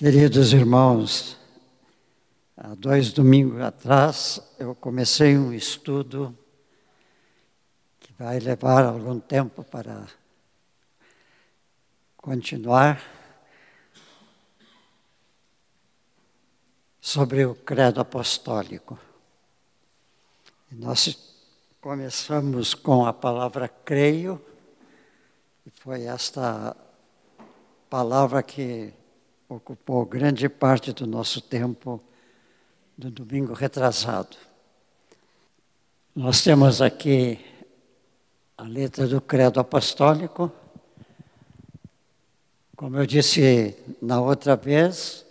Queridos irmãos, há dois domingos atrás eu comecei um estudo que vai levar algum tempo para continuar sobre o credo apostólico. Nós começamos com a palavra creio, e foi esta palavra que ocupou grande parte do nosso tempo do domingo retrasado. Nós temos aqui a letra do Credo Apostólico. Como eu disse na outra vez,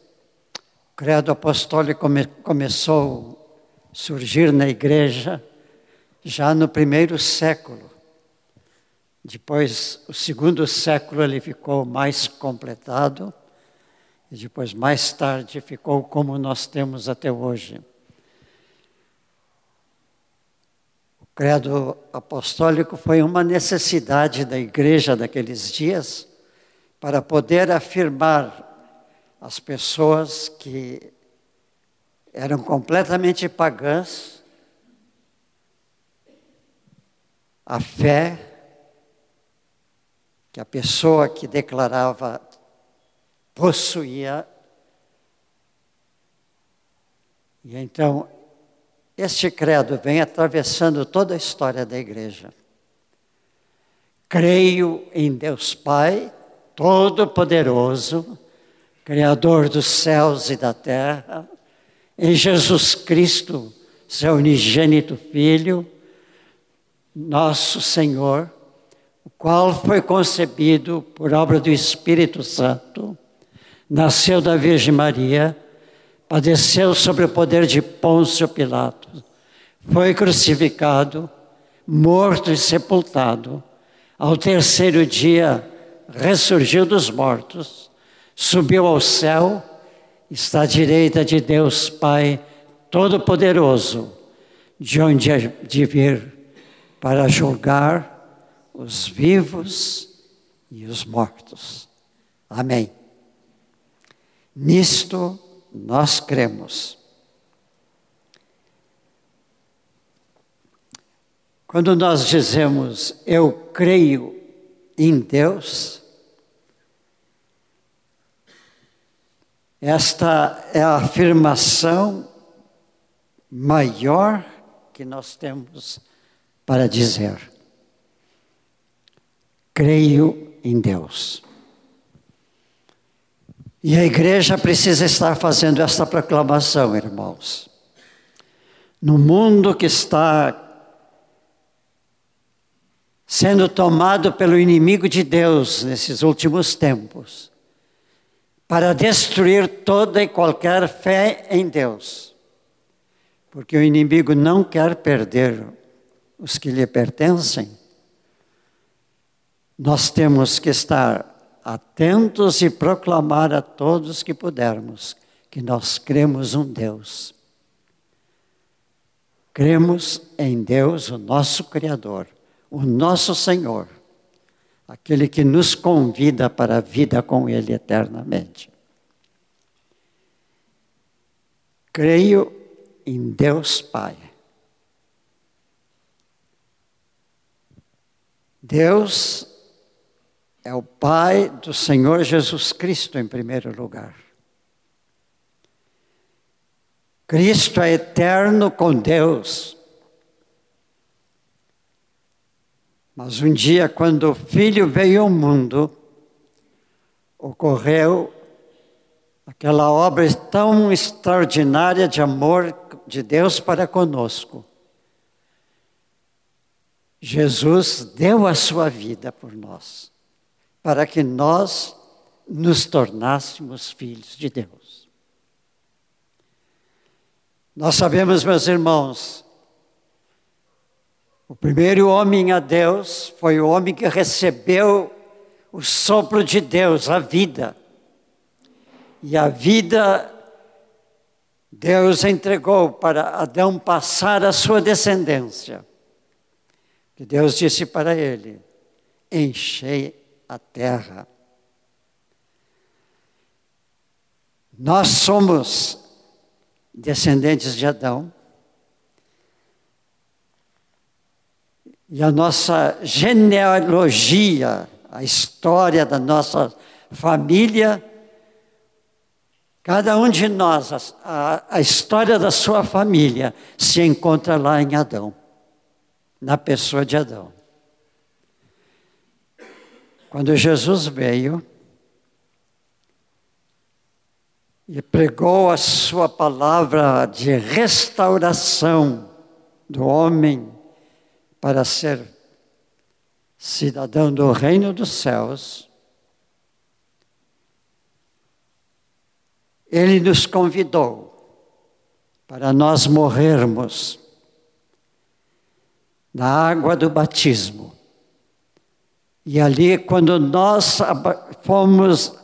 o Credo Apostólico come, começou a surgir na igreja já no primeiro século. Depois, o segundo século, ele ficou mais completado e depois, mais tarde, ficou como nós temos até hoje. O credo apostólico foi uma necessidade da igreja daqueles dias para poder afirmar as pessoas que eram completamente pagãs a fé que a pessoa que declarava possuía. E então, este credo vem atravessando toda a história da igreja. Creio em Deus Pai, Todo-Poderoso, Criador dos céus e da terra, em Jesus Cristo, seu unigênito Filho, nosso Senhor, o qual foi concebido por obra do Espírito Santo nasceu da Virgem Maria, padeceu sob o poder de Pôncio Pilatos, foi crucificado, morto e sepultado. Ao terceiro dia, ressurgiu dos mortos, subiu ao céu, está à direita de Deus Pai Todo-Poderoso, de onde é de vir para julgar os vivos e os mortos. Amém. Nisto nós cremos. Quando nós dizemos eu creio em Deus, esta é a afirmação maior que nós temos para dizer. Creio em Deus. E a igreja precisa estar fazendo esta proclamação, irmãos. No mundo que está sendo tomado pelo inimigo de Deus nesses últimos tempos, para destruir toda e qualquer fé em Deus. Porque o inimigo não quer perder os que lhe pertencem. Nós temos que estar atentos e proclamar a todos que pudermos que nós cremos um Deus. Cremos em Deus, o nosso Criador, o nosso Senhor, aquele que nos convida para a vida com Ele eternamente. Creio em Deus Pai. Deus é o Pai do Senhor Jesus Cristo em primeiro lugar. Cristo é eterno com Deus. Mas um dia, quando o Filho veio ao mundo, ocorreu aquela obra tão extraordinária de amor de Deus para conosco. Jesus deu a sua vida por nós para que nós nos tornássemos filhos de Deus. Nós sabemos, meus irmãos, o primeiro homem a Deus foi o homem que recebeu o sopro de Deus, a vida. E a vida Deus entregou para Adão passar a sua descendência. Que Deus disse para ele: enchei. A terra. Nós somos descendentes de Adão. E a nossa genealogia, a história da nossa família, cada um de nós, a, a história da sua família se encontra lá em Adão, na pessoa de Adão. Quando Jesus veio e pregou a sua palavra de restauração do homem, para ser cidadão do reino dos céus, ele nos convidou para nós morrermos na água do batismo. E ali, quando nós fomos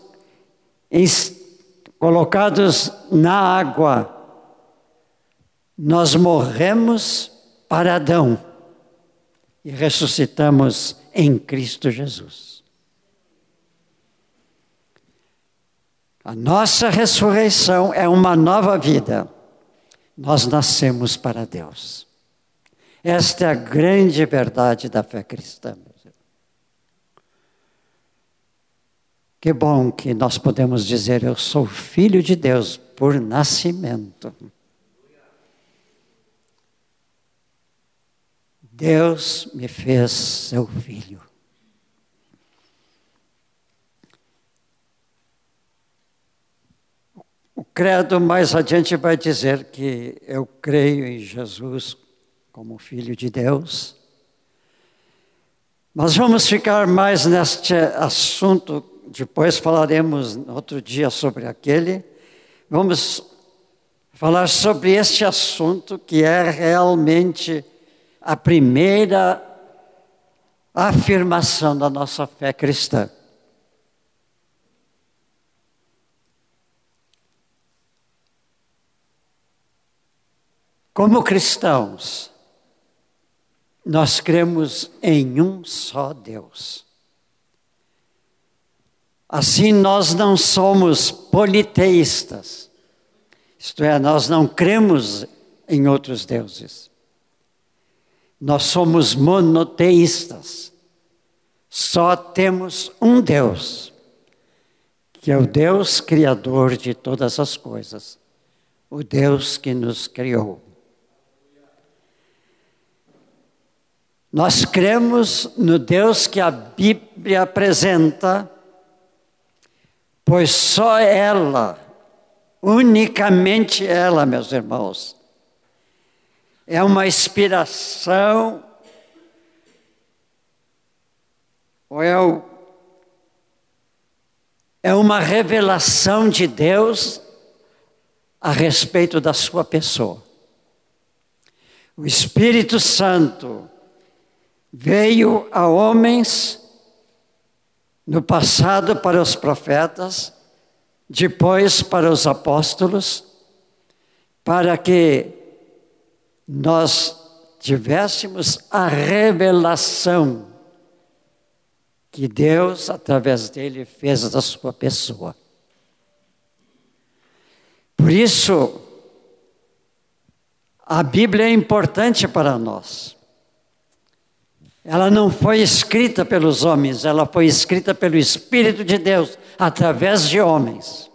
colocados na água, nós morremos para Adão e ressuscitamos em Cristo Jesus. A nossa ressurreição é uma nova vida. Nós nascemos para Deus. Esta é a grande verdade da fé cristã. Que bom que nós podemos dizer: Eu sou filho de Deus por nascimento. Deus me fez seu filho. O credo mais adiante vai dizer que eu creio em Jesus como Filho de Deus. Mas vamos ficar mais neste assunto, depois falaremos outro dia sobre aquele. Vamos falar sobre este assunto que é realmente a primeira afirmação da nossa fé cristã. Como cristãos, nós cremos em um só Deus. Assim, nós não somos politeístas, isto é, nós não cremos em outros deuses. Nós somos monoteístas. Só temos um Deus, que é o Deus criador de todas as coisas, o Deus que nos criou. Nós cremos no Deus que a Bíblia apresenta, pois só ela, unicamente ela, meus irmãos, é uma inspiração, ou é, o, é uma revelação de Deus a respeito da sua pessoa. O Espírito Santo veio a homens no passado para os profetas, depois para os apóstolos, para que nós tivéssemos a revelação que Deus, através dele, fez da sua pessoa. Por isso, a Bíblia é importante para nós. Ela não foi escrita pelos homens, ela foi escrita pelo Espírito de Deus, através de homens.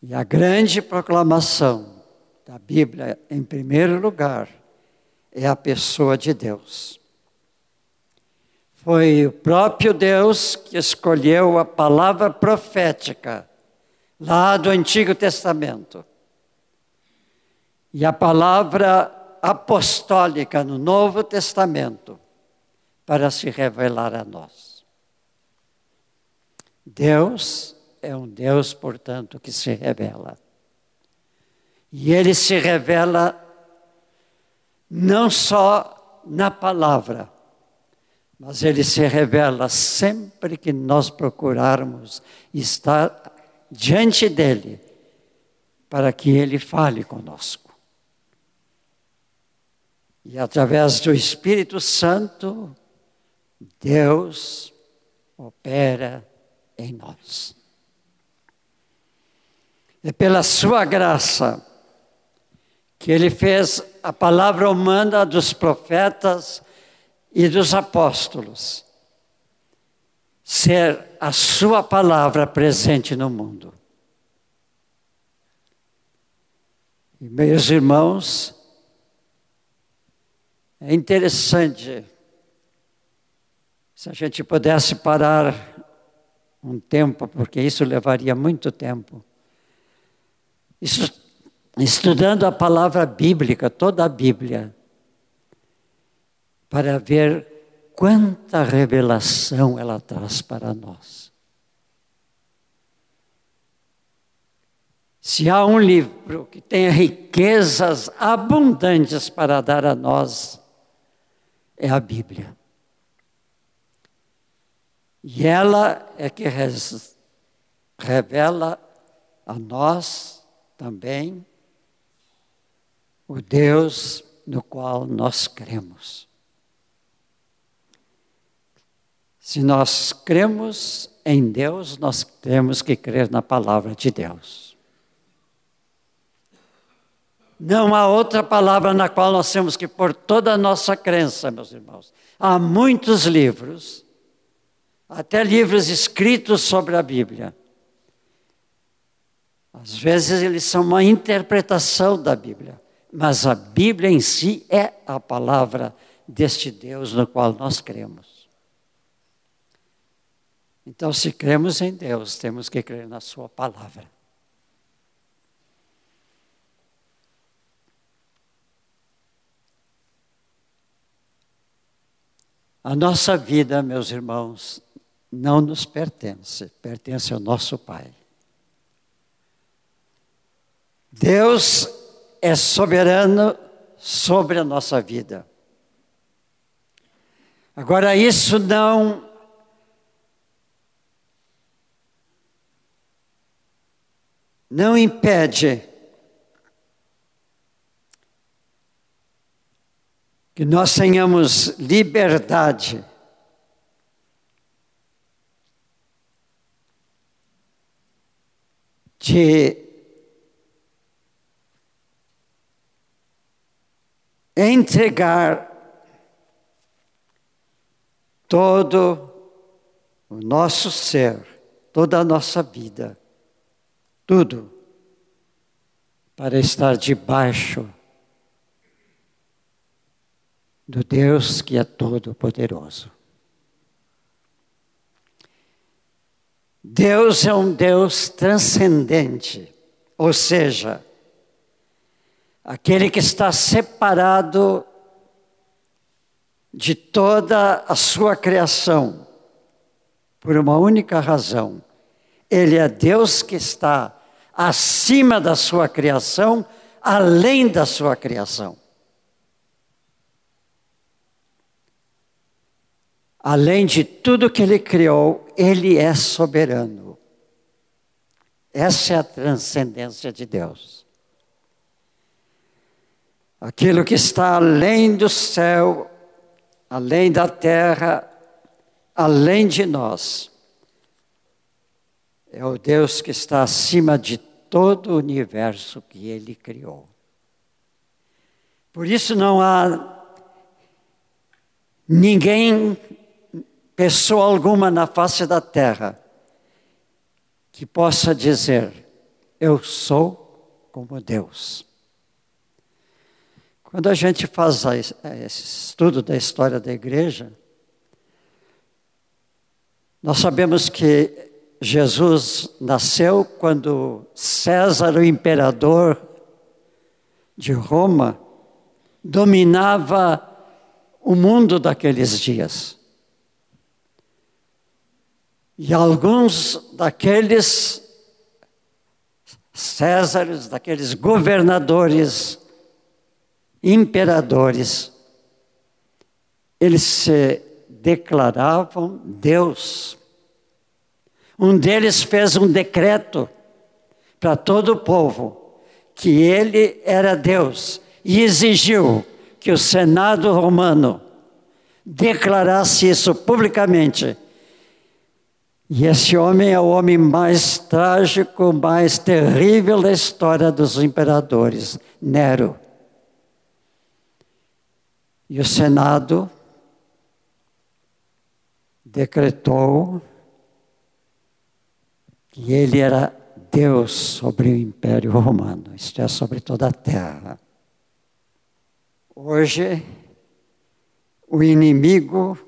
E a grande proclamação da Bíblia, em primeiro lugar, é a pessoa de Deus. Foi o próprio Deus que escolheu a palavra profética lá do Antigo Testamento e a palavra apostólica no Novo Testamento para se revelar a nós. Deus é um Deus, portanto, que se revela. E ele se revela não só na palavra, mas ele se revela sempre que nós procurarmos estar diante dele, para que ele fale conosco. E através do Espírito Santo, Deus opera em nós. É pela sua graça que ele fez a palavra humana dos profetas e dos apóstolos ser a sua palavra presente no mundo. E, meus irmãos, é interessante se a gente pudesse parar um tempo, porque isso levaria muito tempo. Estudando a palavra bíblica, toda a Bíblia, para ver quanta revelação ela traz para nós. Se há um livro que tenha riquezas abundantes para dar a nós, é a Bíblia. E ela é que revela a nós também o Deus no qual nós cremos. Se nós cremos em Deus, nós temos que crer na palavra de Deus. Não há outra palavra na qual nós temos que pôr toda a nossa crença, meus irmãos. Há muitos livros, até livros escritos sobre a Bíblia. Às vezes eles são uma interpretação da Bíblia, mas a Bíblia em si é a palavra deste Deus no qual nós cremos. Então, se cremos em Deus, temos que crer na Sua palavra. A nossa vida, meus irmãos, não nos pertence, pertence ao nosso Pai. Deus é soberano sobre a nossa vida. Agora, isso não não impede que nós tenhamos liberdade. De entregar todo o nosso ser, toda a nossa vida, tudo, para estar debaixo do Deus que é todo-poderoso. Deus é um Deus transcendente, ou seja, aquele que está separado de toda a sua criação, por uma única razão. Ele é Deus que está acima da sua criação, além da sua criação. Além de tudo que ele criou, ele é soberano. Essa é a transcendência de Deus. Aquilo que está além do céu, além da terra, além de nós, é o Deus que está acima de todo o universo que ele criou. Por isso não há ninguém pessoa alguma na face da terra que possa dizer: Eu sou como Deus. Quando a gente faz esse estudo da história da igreja, nós sabemos que Jesus nasceu quando César, o imperador de Roma, dominava o mundo daqueles dias. E alguns daqueles Césares, daqueles governadores, imperadores, eles se declaravam Deus. Um deles fez um decreto para todo o povo que ele era Deus e exigiu que o Senado romano declarasse isso publicamente E esse homem é o homem mais trágico, mais terrível da história dos imperadores, Nero. E o Senado decretou que ele era Deus sobre o Império Romano, isto é, sobre toda a terra. Hoje, o inimigo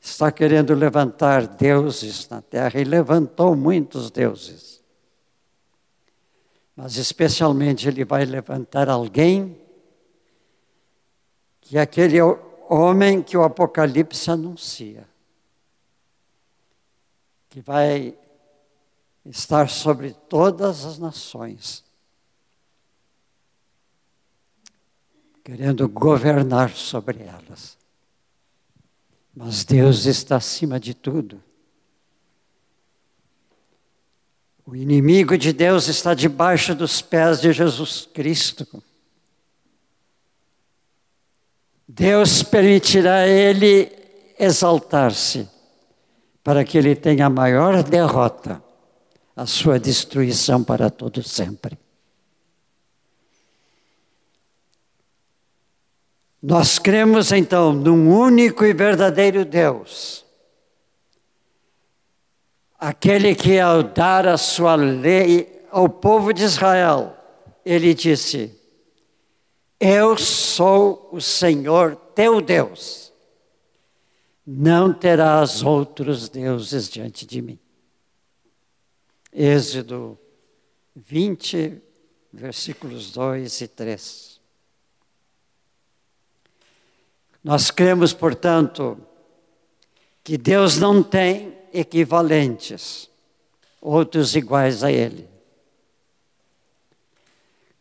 está querendo levantar deuses na terra e levantou muitos deuses. Mas, especialmente, ele vai levantar alguém que é aquele homem que o Apocalipse anuncia, que vai estar sobre todas as nações, querendo governar sobre elas. Mas Deus está acima de tudo. O inimigo de Deus está debaixo dos pés de Jesus Cristo. Deus permitirá ele exaltar-se, para que ele tenha a maior derrota, a sua destruição para todo sempre. Nós cremos então num único e verdadeiro Deus, aquele que ao dar a sua lei ao povo de Israel, ele disse: eu sou o Senhor teu Deus. Não terás outros deuses diante de mim. Êxodo 20, versículos 2 e 3. Nós cremos, portanto, que Deus não tem equivalentes, outros iguais a Ele.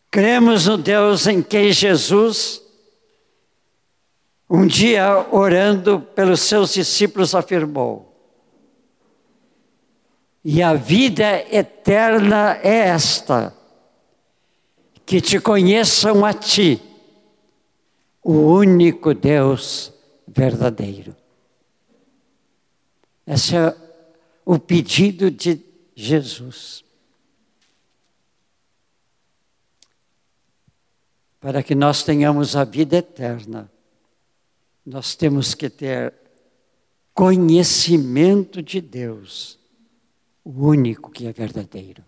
Cremos no Deus em quem Jesus, um dia orando pelos seus discípulos, afirmou: E a vida eterna é esta, que te conheçam a ti, o único Deus verdadeiro. Esse é o pedido de Jesus. para que nós tenhamos a vida eterna, nós temos que ter conhecimento de Deus, o único que é verdadeiro.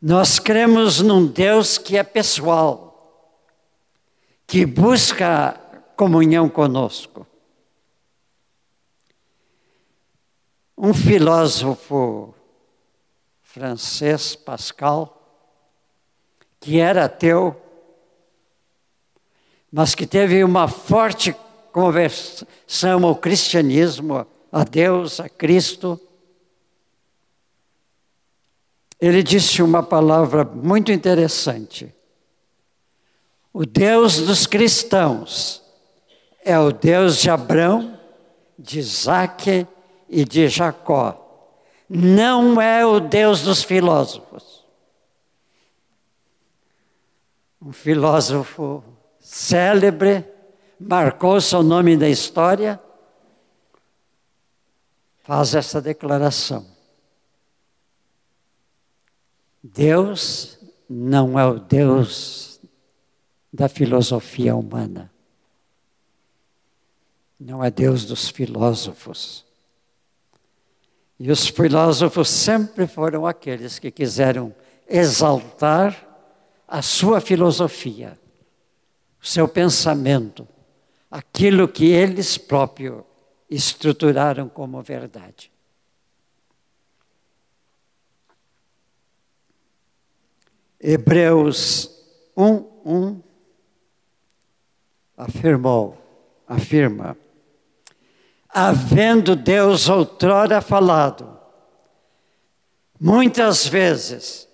Nós cremos num Deus que é pessoal, que busca comunhão conosco. Um filósofo francês, Pascal, que era ateu, mas que teve uma forte conversão ao cristianismo, a Deus, a Cristo. Ele disse uma palavra muito interessante. O Deus dos cristãos é o Deus de Abraão, de Isaac e de Jacó. Não é o Deus dos filósofos. um filósofo célebre, marcou seu nome na história, faz essa declaração. Deus não é o Deus da filosofia humana. Não é Deus dos filósofos. E os filósofos sempre foram aqueles que quiseram exaltar a sua filosofia, o seu pensamento, aquilo que eles próprios estruturaram como verdade. Hebreus 1, 1 afirmou, afirma, havendo Deus outrora falado, muitas vezes,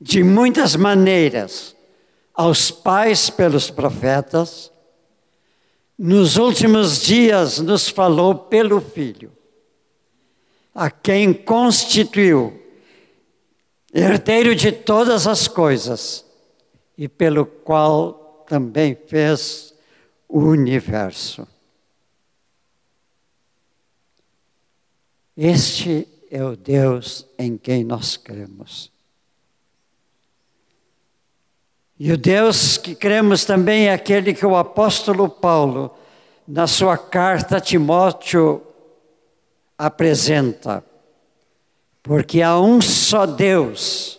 de muitas maneiras aos pais pelos profetas, nos últimos dias nos falou pelo Filho, a quem constituiu herdeiro de todas as coisas e pelo qual também fez o universo. Este é o Deus em quem nós cremos. E o Deus que cremos também é aquele que o apóstolo Paulo, na sua carta a Timóteo, apresenta. Porque há um só Deus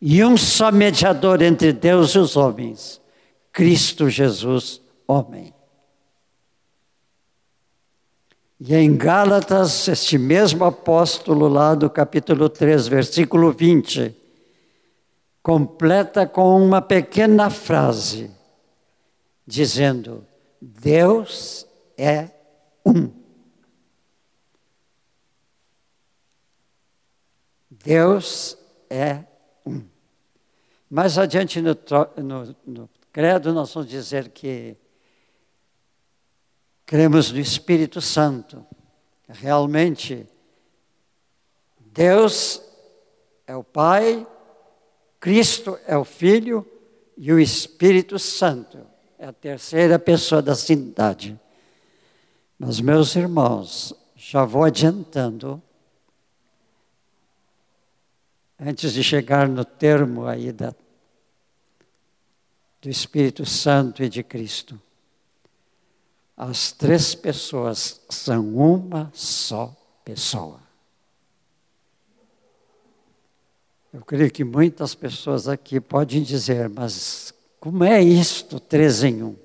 e um só mediador entre Deus e os homens, Cristo Jesus, homem. E em Gálatas, este mesmo apóstolo, lá do capítulo 3, versículo 20, completa com uma pequena frase, dizendo: Deus é um. Deus é um. Mais adiante no, no, no credo, nós vamos dizer que cremos no Espírito Santo. Realmente, Deus é o Pai, Cristo é o Filho e o Espírito Santo é a terceira pessoa da cidade. Mas, meus irmãos, já vou adiantando, antes de chegar no termo aí da, do Espírito Santo e de Cristo. As três pessoas são uma só pessoa. Eu creio que muitas pessoas aqui podem dizer, mas como é isto, três em um?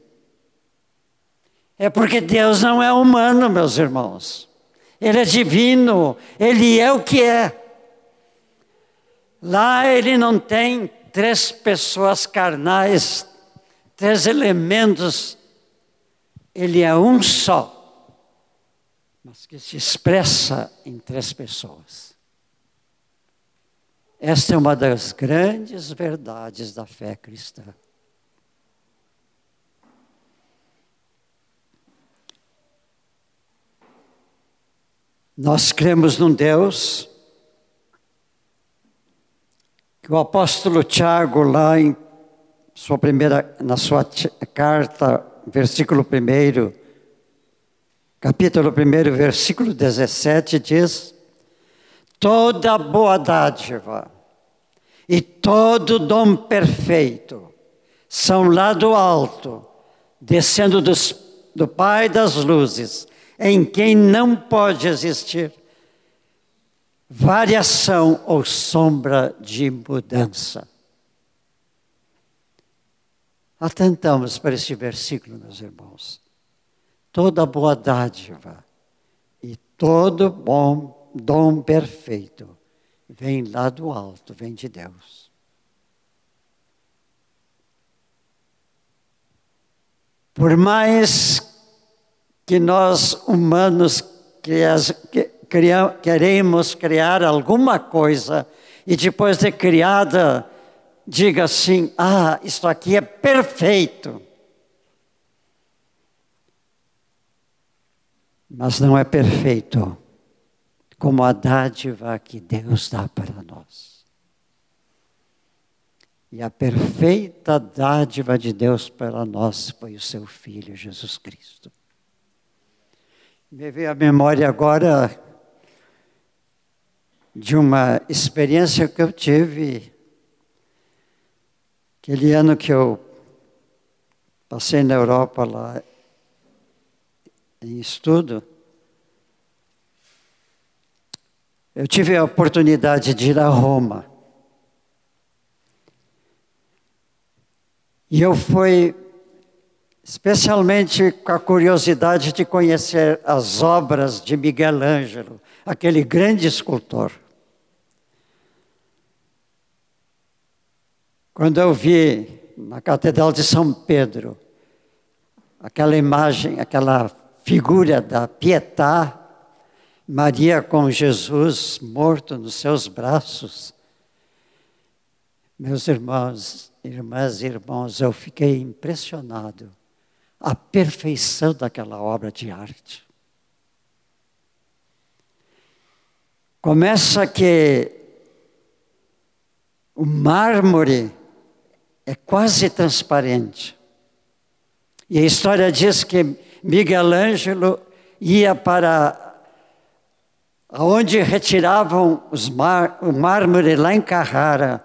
É porque Deus não é humano, meus irmãos. Ele é divino, ele é o que é. Lá ele não tem três pessoas carnais, três elementos ele é um só, mas que se expressa em três pessoas. Esta é uma das grandes verdades da fé cristã. Nós cremos num Deus que o apóstolo Tiago, lá em sua primeira, na sua carta versículo 1, capítulo 1, versículo 17, diz: Toda boa dádiva e todo dom perfeito são lá do alto, descendo dos, do Pai das luzes, em quem não pode existir variação ou sombra de mudança. Atentamos para este versículo, meus irmãos. Toda boa dádiva e todo bom dom perfeito vem lá do alto, vem de Deus. Por mais que nós humanos queremos criar alguma coisa e depois de criada diga assim: ah, isto aqui é perfeito. Mas não é perfeito como a dádiva que Deus dá para nós. E a perfeita dádiva de Deus para nós foi o seu Filho Jesus Cristo. Me veio à memória agora de uma experiência que eu tive Aquele ano que eu passei na Europa lá em estudo, eu tive a oportunidade de ir a Roma. E eu fui especialmente com a curiosidade de conhecer as obras de Miguel Ângelo, aquele grande escultor. Quando eu vi na Catedral de São Pedro aquela imagem, aquela figura da Pietà, Maria com Jesus morto nos seus braços, meus irmãos, irmãs e irmãos, eu fiquei impressionado. A perfeição daquela obra de arte. Começa que o mármore é quase transparente. E a história diz que Miguel Ângelo ia para onde retiravam mar, o mármore lá em Carrara,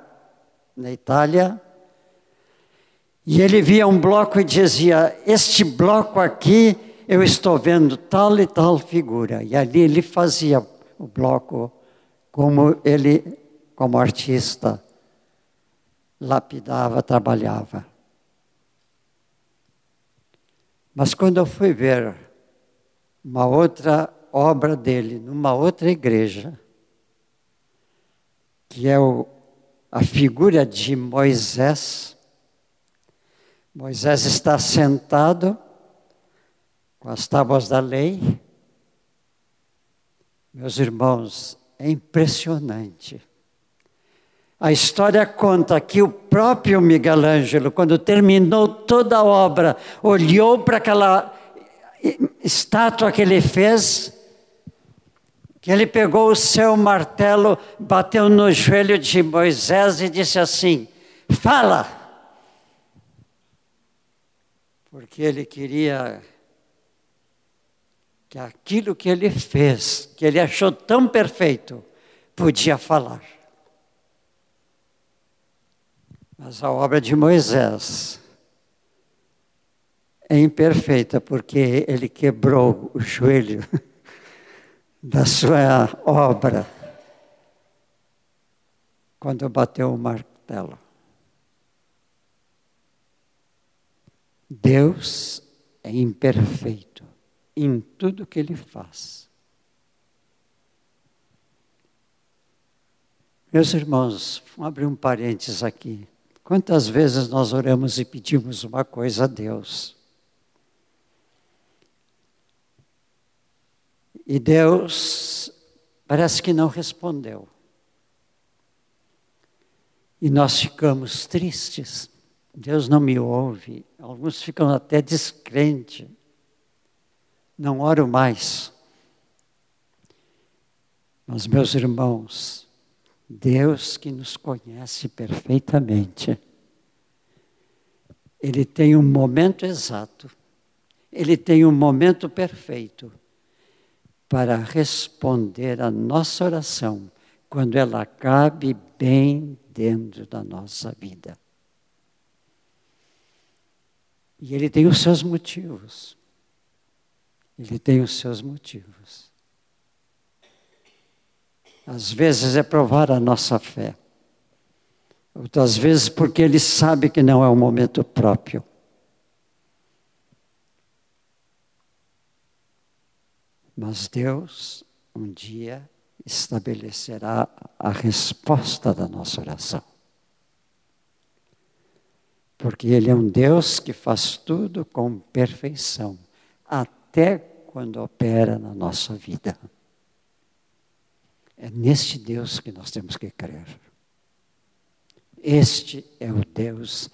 na Itália, e ele via um bloco e dizia: Este bloco aqui eu estou vendo tal e tal figura. E ali ele fazia o bloco como ele, como artista, lapidava, trabalhava. Mas quando eu fui ver uma outra obra dele, numa outra igreja, que é o, a figura de Moisés, Moisés está sentado com as tábuas da lei. Meus irmãos, é impressionante. A história conta que o próprio Miguel Ângelo, quando terminou toda a obra, olhou para aquela estátua que ele fez, que ele pegou o seu martelo, bateu no joelho de Moisés e disse assim: Fala! Porque ele queria que aquilo que ele fez, que ele achou tão perfeito, podia falar. Mas a obra de Moisés é imperfeita porque ele quebrou o joelho da sua obra quando bateu o martelo. Deus é imperfeito em tudo que ele faz. Meus irmãos, vamos abrir um parênteses aqui. Quantas vezes nós oramos e pedimos uma coisa a Deus? E Deus parece que não respondeu. E nós ficamos tristes. Deus não me ouve. Alguns ficam até descrentes. Não oro mais. Mas, meus irmãos, Deus que nos conhece perfeitamente, Ele tem um momento exato, Ele tem um momento perfeito para responder a nossa oração quando ela cabe bem dentro da nossa vida. E Ele tem os seus motivos. Ele tem os seus motivos. Às vezes é provar a nossa fé. Outras vezes porque ele sabe que não é o momento próprio. Mas Deus um dia estabelecerá a resposta da nossa oração. Porque Ele é um Deus que faz tudo com perfeição, até quando opera na nossa vida. É neste Deus que nós temos que crer. Este é o Deus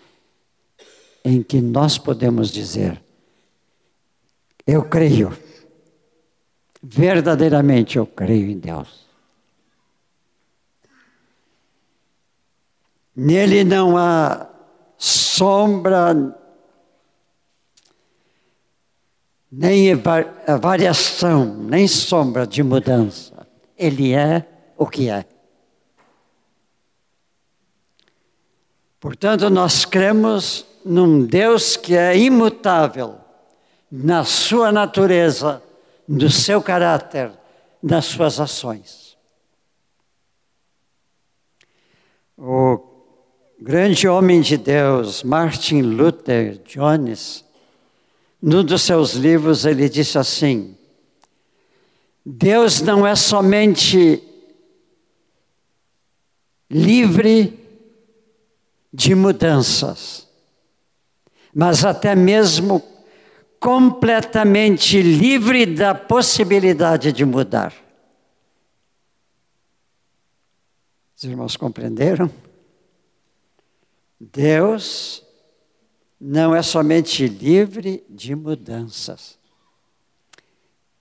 em que nós podemos dizer: Eu creio, verdadeiramente eu creio em Deus. Nele não há sombra, nem variação, nem sombra de mudança. Ele é o que é. Portanto, nós cremos num Deus que é imutável na sua natureza, no seu caráter, nas suas ações. O grande homem de Deus, Martin Luther Jones, num dos seus livros, ele disse assim: Deus não é somente livre de mudanças, mas até mesmo completamente livre da possibilidade de mudar. Os irmãos compreenderam? Deus não é somente livre de mudanças,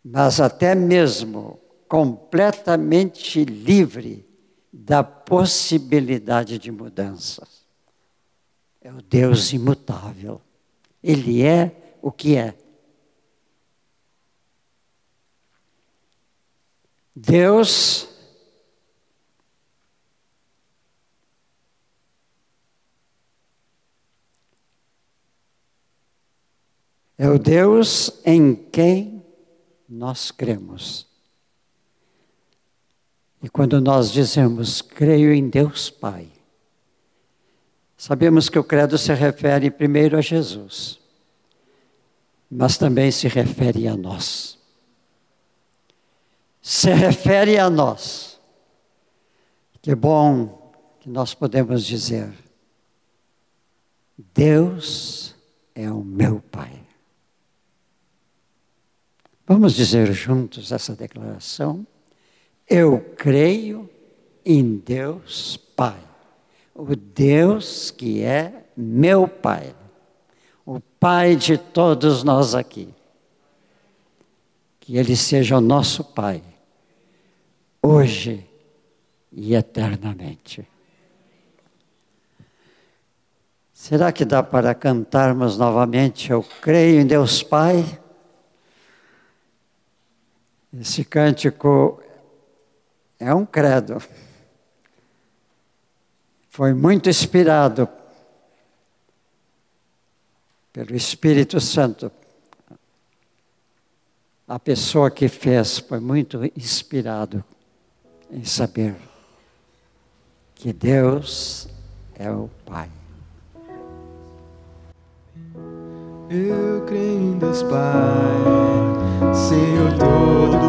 mas até mesmo completamente livre da possibilidade de mudanças. É o Deus imutável. Ele é o que é. Deus é o Deus em quem nós cremos. E quando nós dizemos, creio em Deus Pai, sabemos que o credo se refere primeiro a Jesus, mas também se refere a nós. Se refere a nós. Que bom que nós podemos dizer: Deus é o meu Pai. Vamos dizer juntos essa declaração? Eu creio em Deus Pai, o Deus que é meu Pai, o Pai de todos nós aqui. Que Ele seja o nosso Pai, hoje e eternamente. Será que dá para cantarmos novamente? Eu creio em Deus Pai. Esse cântico é um credo. Foi muito inspirado pelo Espírito Santo. A pessoa que fez foi muito inspirado em saber que Deus é o Pai. Eu creio em Deus Pai, Senhor Todo-Poderoso.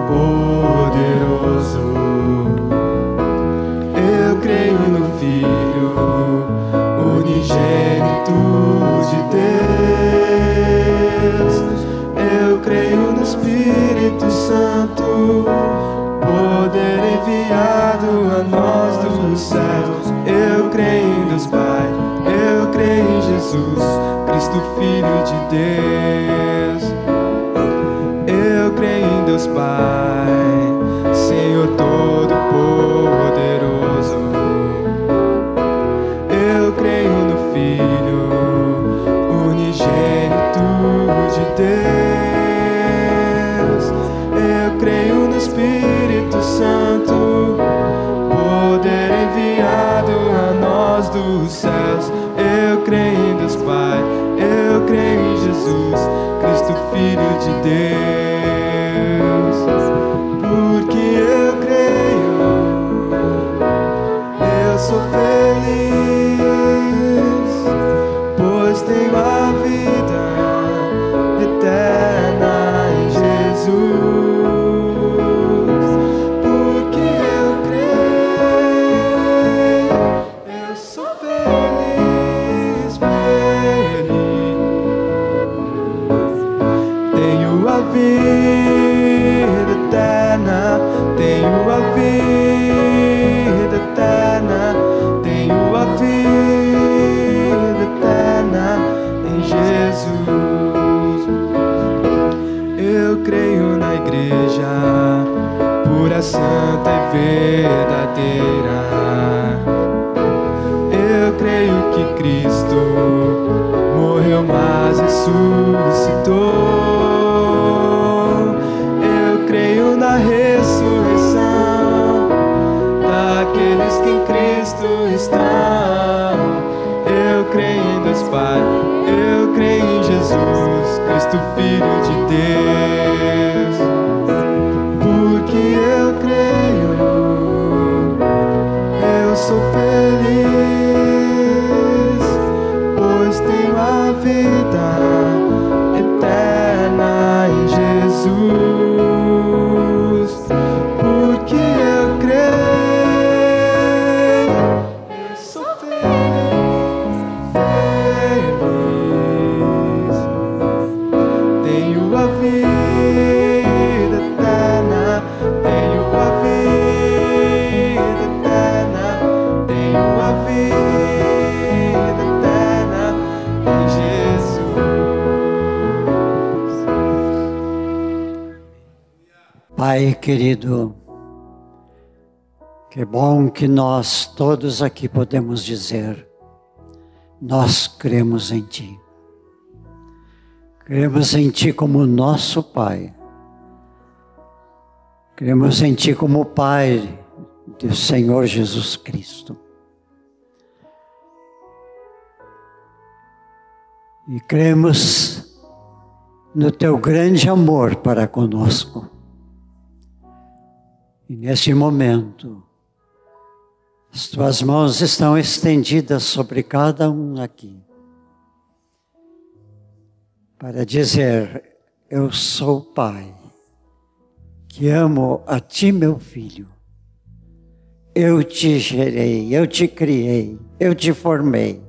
Que bom que nós todos aqui podemos dizer, nós cremos em Ti. Cremos em Ti como nosso Pai. Cremos em Ti como Pai do Senhor Jesus Cristo. E cremos no Teu grande amor para conosco. E nesse momento, as Tuas mãos estão estendidas sobre cada um aqui. Para dizer, eu sou Pai que amo a ti, meu filho. Eu te gerei, eu te criei, eu te formei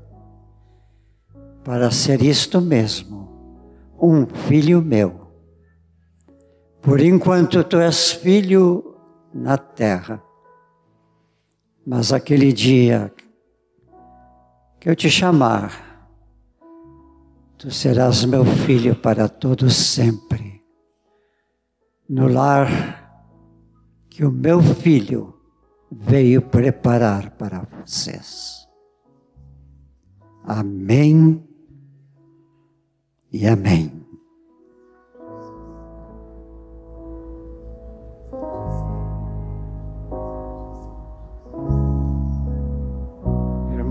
para ser isto mesmo, um filho meu. Por enquanto tu és filho na terra, mas aquele dia que eu te chamar, tu serás meu filho para todo sempre no lar que o meu filho veio preparar para vocês. Amém e amém.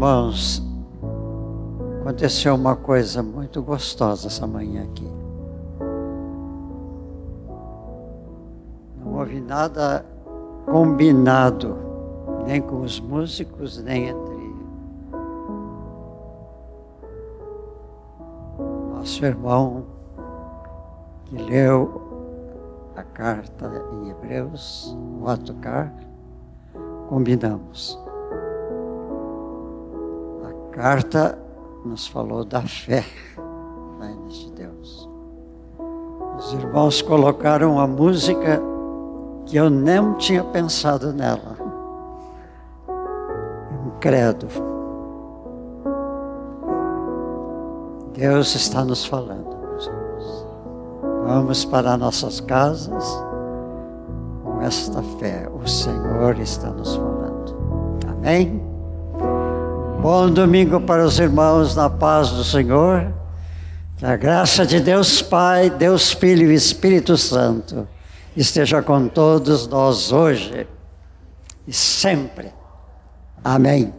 Irmãos, aconteceu uma coisa muito gostosa essa manhã aqui. houve nada combinado, nem com os músicos, nem entre nosso irmão que leu a carta em Hebreus, o autocar, combinamos. A carta nos falou da fé de Deus. Os irmãos colocaram a música que eu não tinha pensado nela. Um credo. Deus está nos falando, meus irmãos. Vamos para nossas casas com esta fé. O Senhor está nos falando. Amém? Bom domingo para os irmãos na paz do Senhor. Que a graça de Deus Pai, Deus Filho e Espírito Santo esteja com todos nós hoje e sempre. Amém.